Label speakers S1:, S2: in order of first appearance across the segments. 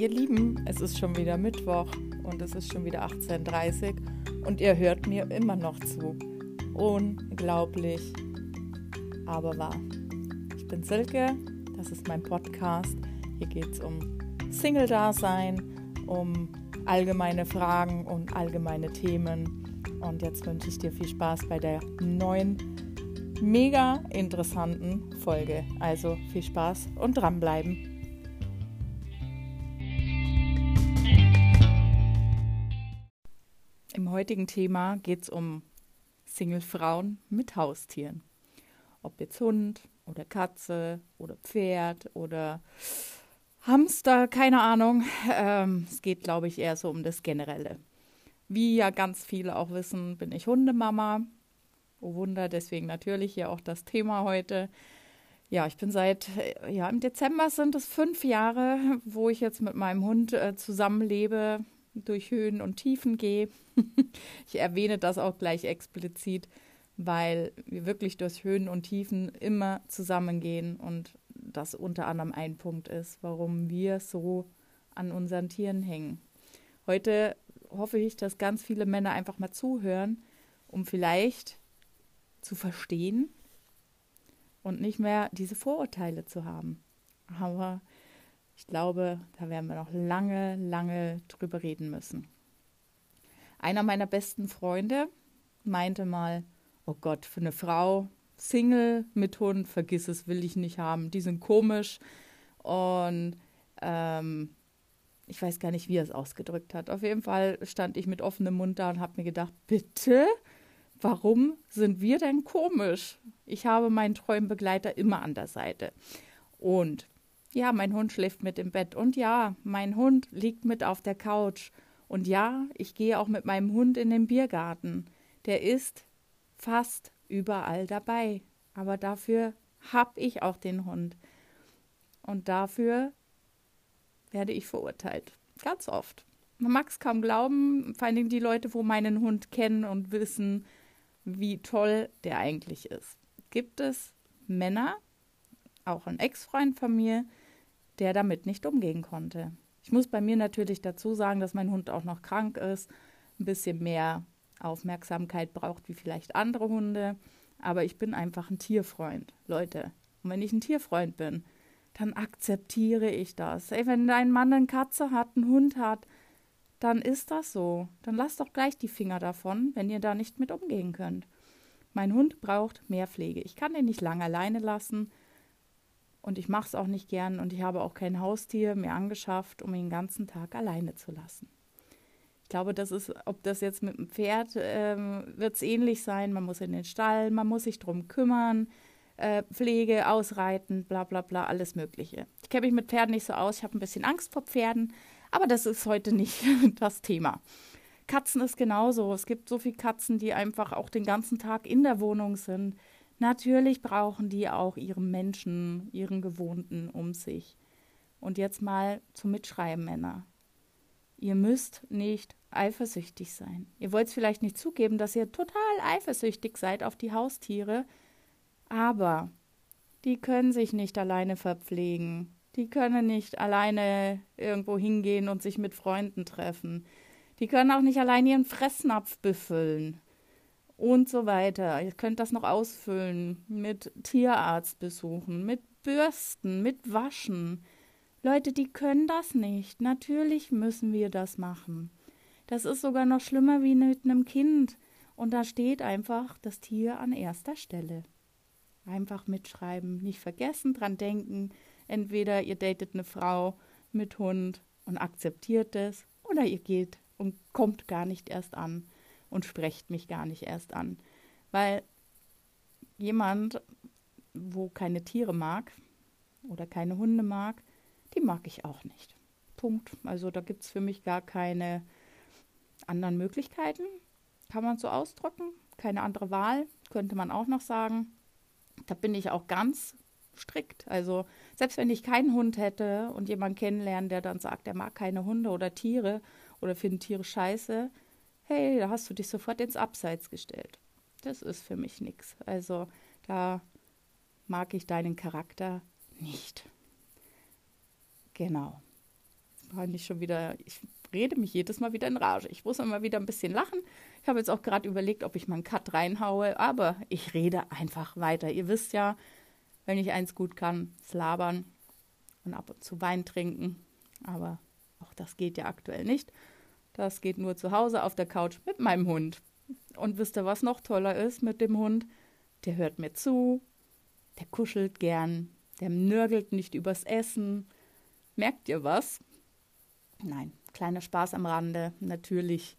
S1: Ihr Lieben, es ist schon wieder Mittwoch und es ist schon wieder 18.30 Uhr und ihr hört mir immer noch zu. Unglaublich, aber wahr. Ich bin Silke, das ist mein Podcast. Hier geht es um Single-Dasein, um allgemeine Fragen und allgemeine Themen. Und jetzt wünsche ich dir viel Spaß bei der neuen, mega interessanten Folge. Also viel Spaß und dranbleiben. Heutigen Thema geht es um Single-Frauen mit Haustieren. Ob jetzt Hund oder Katze oder Pferd oder Hamster, keine Ahnung. Ähm, es geht, glaube ich, eher so um das Generelle. Wie ja ganz viele auch wissen, bin ich Hundemama. Oh Wunder, deswegen natürlich hier auch das Thema heute. Ja, ich bin seit, ja, im Dezember sind es fünf Jahre, wo ich jetzt mit meinem Hund äh, zusammenlebe durch Höhen und Tiefen gehe. ich erwähne das auch gleich explizit, weil wir wirklich durch Höhen und Tiefen immer zusammengehen und das unter anderem ein Punkt ist, warum wir so an unseren Tieren hängen. Heute hoffe ich, dass ganz viele Männer einfach mal zuhören, um vielleicht zu verstehen und nicht mehr diese Vorurteile zu haben. Aber ich glaube, da werden wir noch lange, lange drüber reden müssen. Einer meiner besten Freunde meinte mal, oh Gott, für eine Frau, Single mit Hund, vergiss es, will ich nicht haben. Die sind komisch. Und ähm, ich weiß gar nicht, wie er es ausgedrückt hat. Auf jeden Fall stand ich mit offenem Mund da und habe mir gedacht, bitte, warum sind wir denn komisch? Ich habe meinen treuen Begleiter immer an der Seite. Und ja, mein Hund schläft mit im Bett. Und ja, mein Hund liegt mit auf der Couch. Und ja, ich gehe auch mit meinem Hund in den Biergarten. Der ist fast überall dabei. Aber dafür habe ich auch den Hund. Und dafür werde ich verurteilt. Ganz oft. Man mag es kaum glauben, vor allem die Leute, wo meinen Hund kennen und wissen, wie toll der eigentlich ist. Gibt es Männer, auch ein Ex-Freund von mir, der damit nicht umgehen konnte. Ich muss bei mir natürlich dazu sagen, dass mein Hund auch noch krank ist, ein bisschen mehr Aufmerksamkeit braucht wie vielleicht andere Hunde. Aber ich bin einfach ein Tierfreund, Leute. Und wenn ich ein Tierfreund bin, dann akzeptiere ich das. Ey, wenn dein Mann eine Katze hat, einen Hund hat, dann ist das so. Dann lasst doch gleich die Finger davon, wenn ihr da nicht mit umgehen könnt. Mein Hund braucht mehr Pflege. Ich kann den nicht lange alleine lassen. Und ich mache es auch nicht gern und ich habe auch kein Haustier mir angeschafft, um ihn den ganzen Tag alleine zu lassen. Ich glaube, das ist, ob das jetzt mit dem Pferd ähm, wird es ähnlich sein. Man muss in den Stall, man muss sich drum kümmern, äh, Pflege, Ausreiten, bla bla bla, alles Mögliche. Ich kenne mich mit Pferden nicht so aus. Ich habe ein bisschen Angst vor Pferden, aber das ist heute nicht das Thema. Katzen ist genauso. Es gibt so viele Katzen, die einfach auch den ganzen Tag in der Wohnung sind Natürlich brauchen die auch ihren Menschen, ihren Gewohnten um sich. Und jetzt mal zum Mitschreiben, Männer. Ihr müsst nicht eifersüchtig sein. Ihr wollt es vielleicht nicht zugeben, dass ihr total eifersüchtig seid auf die Haustiere, aber die können sich nicht alleine verpflegen. Die können nicht alleine irgendwo hingehen und sich mit Freunden treffen. Die können auch nicht allein ihren Fressnapf befüllen und so weiter. Ihr könnt das noch ausfüllen mit Tierarztbesuchen, mit Bürsten, mit Waschen. Leute, die können das nicht. Natürlich müssen wir das machen. Das ist sogar noch schlimmer wie mit einem Kind. Und da steht einfach das Tier an erster Stelle. Einfach mitschreiben, nicht vergessen, dran denken. Entweder ihr datet eine Frau mit Hund und akzeptiert es, oder ihr geht und kommt gar nicht erst an und sprecht mich gar nicht erst an. Weil jemand, wo keine Tiere mag oder keine Hunde mag, die mag ich auch nicht. Punkt. Also da gibt es für mich gar keine anderen Möglichkeiten. Kann man so ausdrücken. Keine andere Wahl, könnte man auch noch sagen. Da bin ich auch ganz strikt. Also selbst wenn ich keinen Hund hätte und jemanden kennenlernen, der dann sagt, er mag keine Hunde oder Tiere oder findet Tiere scheiße, hey, da hast du dich sofort ins Abseits gestellt. Das ist für mich nichts. Also da mag ich deinen Charakter nicht. Genau. Bin ich schon wieder, ich rede mich jedes Mal wieder in Rage. Ich muss immer wieder ein bisschen lachen. Ich habe jetzt auch gerade überlegt, ob ich mal einen Cut reinhaue, aber ich rede einfach weiter. Ihr wisst ja, wenn ich eins gut kann, ist labern und ab und zu Wein trinken. Aber auch das geht ja aktuell nicht. Das geht nur zu Hause auf der Couch mit meinem Hund. Und wisst ihr, was noch toller ist mit dem Hund? Der hört mir zu, der kuschelt gern, der nörgelt nicht übers Essen. Merkt ihr was? Nein, kleiner Spaß am Rande. Natürlich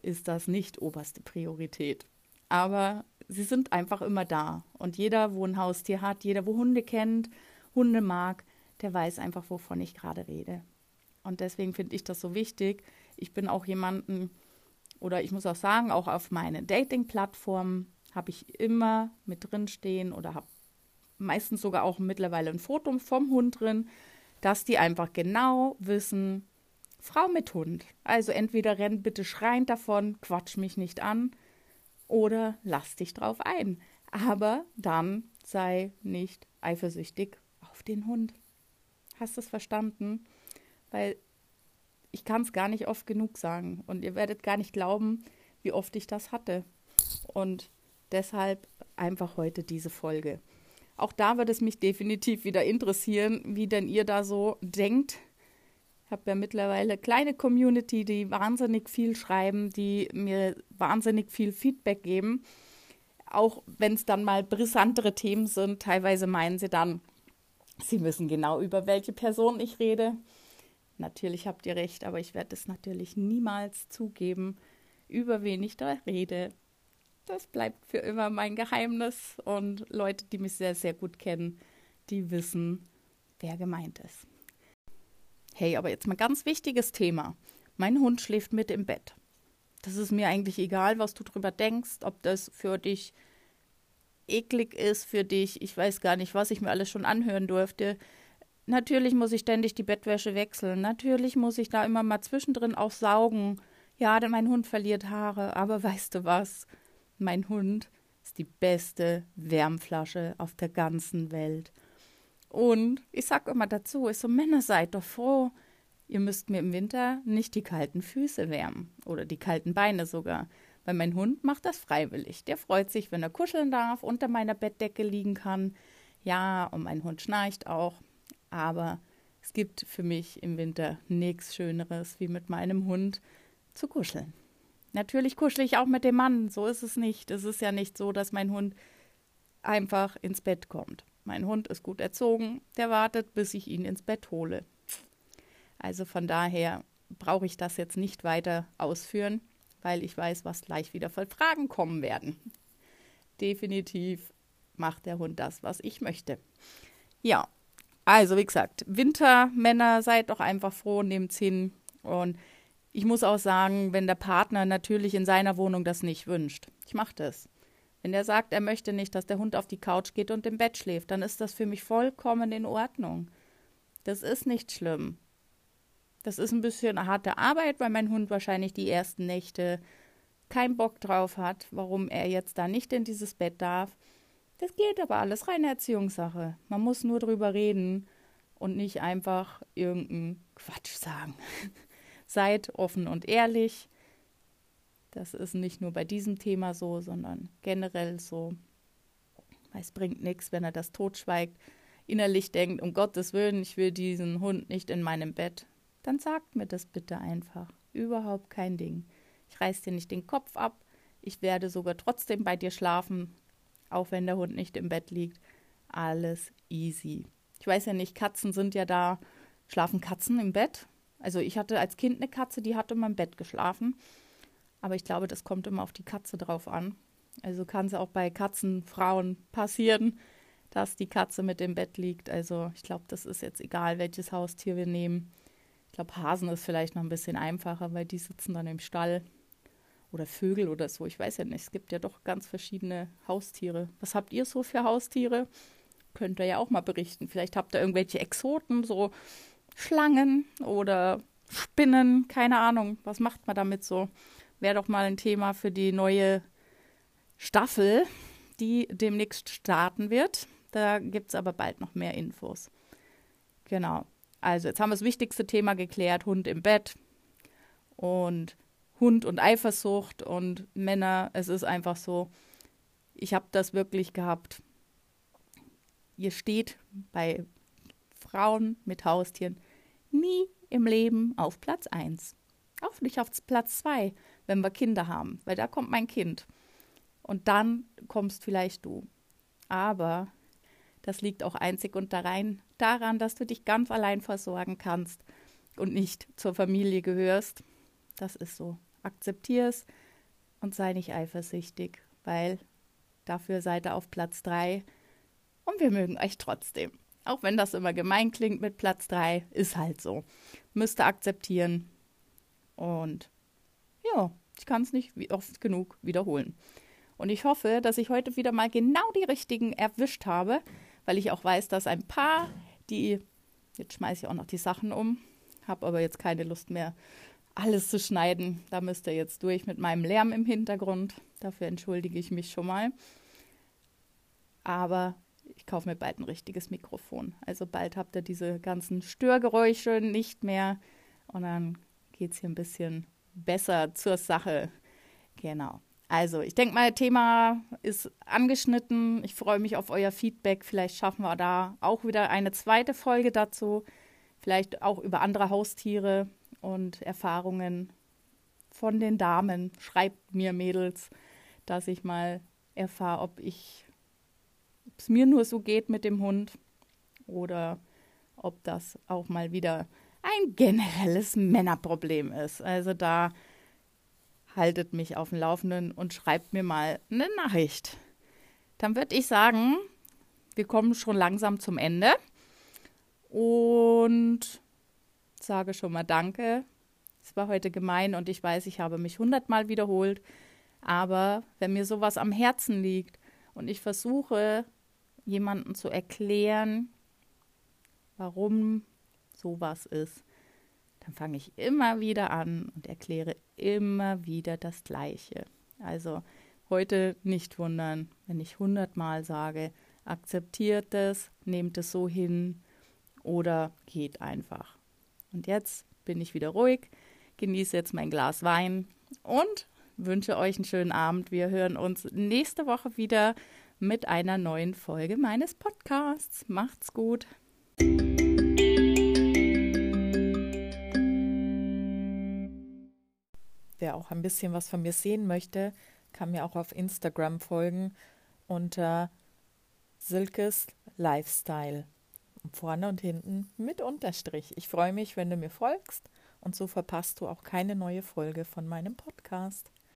S1: ist das nicht oberste Priorität. Aber sie sind einfach immer da. Und jeder, wo ein Haustier hat, jeder, wo Hunde kennt, Hunde mag, der weiß einfach, wovon ich gerade rede. Und deswegen finde ich das so wichtig. Ich bin auch jemanden, oder ich muss auch sagen, auch auf meinen Dating-Plattformen habe ich immer mit drin stehen oder habe meistens sogar auch mittlerweile ein Foto vom Hund drin, dass die einfach genau wissen, Frau mit Hund. Also entweder renn bitte schreiend davon, quatsch mich nicht an oder lass dich drauf ein. Aber dann sei nicht eifersüchtig auf den Hund. Hast du es verstanden? Weil ich kann es gar nicht oft genug sagen und ihr werdet gar nicht glauben, wie oft ich das hatte. Und deshalb einfach heute diese Folge. Auch da wird es mich definitiv wieder interessieren, wie denn ihr da so denkt. Ich habe ja mittlerweile eine kleine Community, die wahnsinnig viel schreiben, die mir wahnsinnig viel Feedback geben. Auch wenn es dann mal brisantere Themen sind, teilweise meinen sie dann, sie wissen genau, über welche Person ich rede. Natürlich habt ihr recht, aber ich werde es natürlich niemals zugeben, über wen ich da rede. Das bleibt für immer mein Geheimnis und Leute, die mich sehr, sehr gut kennen, die wissen, wer gemeint ist. Hey, aber jetzt mal ganz wichtiges Thema. Mein Hund schläft mit im Bett. Das ist mir eigentlich egal, was du drüber denkst, ob das für dich eklig ist, für dich, ich weiß gar nicht, was ich mir alles schon anhören durfte. Natürlich muss ich ständig die Bettwäsche wechseln. Natürlich muss ich da immer mal zwischendrin auch saugen. Ja, denn mein Hund verliert Haare. Aber weißt du was? Mein Hund ist die beste Wärmflasche auf der ganzen Welt. Und ich sag immer dazu, ist so, Männer, seid doch froh. Ihr müsst mir im Winter nicht die kalten Füße wärmen oder die kalten Beine sogar. Weil mein Hund macht das freiwillig. Der freut sich, wenn er kuscheln darf, unter meiner Bettdecke liegen kann. Ja, und mein Hund schnarcht auch. Aber es gibt für mich im Winter nichts Schöneres, wie mit meinem Hund zu kuscheln. Natürlich kuschle ich auch mit dem Mann, so ist es nicht. Es ist ja nicht so, dass mein Hund einfach ins Bett kommt. Mein Hund ist gut erzogen, der wartet, bis ich ihn ins Bett hole. Also von daher brauche ich das jetzt nicht weiter ausführen, weil ich weiß, was gleich wieder für Fragen kommen werden. Definitiv macht der Hund das, was ich möchte. Ja, also, wie gesagt, Wintermänner, seid doch einfach froh, nehmt's hin. Und ich muss auch sagen, wenn der Partner natürlich in seiner Wohnung das nicht wünscht, ich mache das. Wenn er sagt, er möchte nicht, dass der Hund auf die Couch geht und im Bett schläft, dann ist das für mich vollkommen in Ordnung. Das ist nicht schlimm. Das ist ein bisschen harte Arbeit, weil mein Hund wahrscheinlich die ersten Nächte keinen Bock drauf hat, warum er jetzt da nicht in dieses Bett darf. Das geht aber alles reine Erziehungssache. Man muss nur drüber reden und nicht einfach irgendeinen Quatsch sagen. Seid offen und ehrlich. Das ist nicht nur bei diesem Thema so, sondern generell so. Es bringt nichts, wenn er das totschweigt, innerlich denkt, um Gottes Willen, ich will diesen Hund nicht in meinem Bett. Dann sagt mir das bitte einfach. Überhaupt kein Ding. Ich reiß dir nicht den Kopf ab. Ich werde sogar trotzdem bei dir schlafen, auch wenn der Hund nicht im Bett liegt. Alles easy. Ich weiß ja nicht, Katzen sind ja da. Schlafen Katzen im Bett? Also ich hatte als Kind eine Katze, die hat immer im Bett geschlafen. Aber ich glaube, das kommt immer auf die Katze drauf an. Also kann es auch bei Katzenfrauen passieren, dass die Katze mit im Bett liegt. Also ich glaube, das ist jetzt egal, welches Haustier wir nehmen. Ich glaube, Hasen ist vielleicht noch ein bisschen einfacher, weil die sitzen dann im Stall oder Vögel oder so. Ich weiß ja nicht. Es gibt ja doch ganz verschiedene Haustiere. Was habt ihr so für Haustiere? Könnt ihr ja auch mal berichten. Vielleicht habt ihr irgendwelche Exoten, so Schlangen oder Spinnen, keine Ahnung. Was macht man damit so? Wäre doch mal ein Thema für die neue Staffel, die demnächst starten wird. Da gibt es aber bald noch mehr Infos. Genau. Also, jetzt haben wir das wichtigste Thema geklärt: Hund im Bett und Hund und Eifersucht und Männer. Es ist einfach so, ich habe das wirklich gehabt. Ihr steht bei Frauen mit Haustieren nie im Leben auf Platz 1. Auch nicht auf Platz 2, wenn wir Kinder haben, weil da kommt mein Kind. Und dann kommst vielleicht du. Aber das liegt auch einzig und daran, daran, dass du dich ganz allein versorgen kannst und nicht zur Familie gehörst. Das ist so. Akzeptier es und sei nicht eifersüchtig, weil dafür seid ihr auf Platz 3 und wir mögen euch trotzdem. Auch wenn das immer gemein klingt mit Platz 3, ist halt so. Müsst ihr akzeptieren. Und ja, ich kann es nicht oft genug wiederholen. Und ich hoffe, dass ich heute wieder mal genau die richtigen erwischt habe, weil ich auch weiß, dass ein paar, die, jetzt schmeiße ich auch noch die Sachen um, habe aber jetzt keine Lust mehr, alles zu schneiden. Da müsst ihr jetzt durch mit meinem Lärm im Hintergrund. Dafür entschuldige ich mich schon mal. Aber ich kaufe mir bald ein richtiges Mikrofon. Also bald habt ihr diese ganzen Störgeräusche nicht mehr. Und dann geht es hier ein bisschen besser zur Sache. Genau. Also, ich denke mal, Thema ist angeschnitten. Ich freue mich auf euer Feedback. Vielleicht schaffen wir da auch wieder eine zweite Folge dazu. Vielleicht auch über andere Haustiere und Erfahrungen von den Damen. Schreibt mir, Mädels, dass ich mal erfahre, ob es mir nur so geht mit dem Hund oder ob das auch mal wieder ein generelles Männerproblem ist. Also da haltet mich auf dem Laufenden und schreibt mir mal eine Nachricht. Dann würde ich sagen, wir kommen schon langsam zum Ende und sage schon mal Danke. Es war heute gemein und ich weiß, ich habe mich hundertmal wiederholt. Aber wenn mir sowas am Herzen liegt und ich versuche, jemandem zu erklären, warum sowas ist, dann fange ich immer wieder an und erkläre immer wieder das Gleiche. Also heute nicht wundern, wenn ich hundertmal sage, akzeptiert es, nehmt es so hin oder geht einfach. Und jetzt bin ich wieder ruhig, genieße jetzt mein Glas Wein und wünsche euch einen schönen Abend. Wir hören uns nächste Woche wieder mit einer neuen Folge meines Podcasts. Macht's gut. Wer auch ein bisschen was von mir sehen möchte, kann mir auch auf Instagram folgen unter Silkes Lifestyle. Vorne und hinten mit Unterstrich. Ich freue mich, wenn du mir folgst und so verpasst du auch keine neue Folge von meinem Podcast.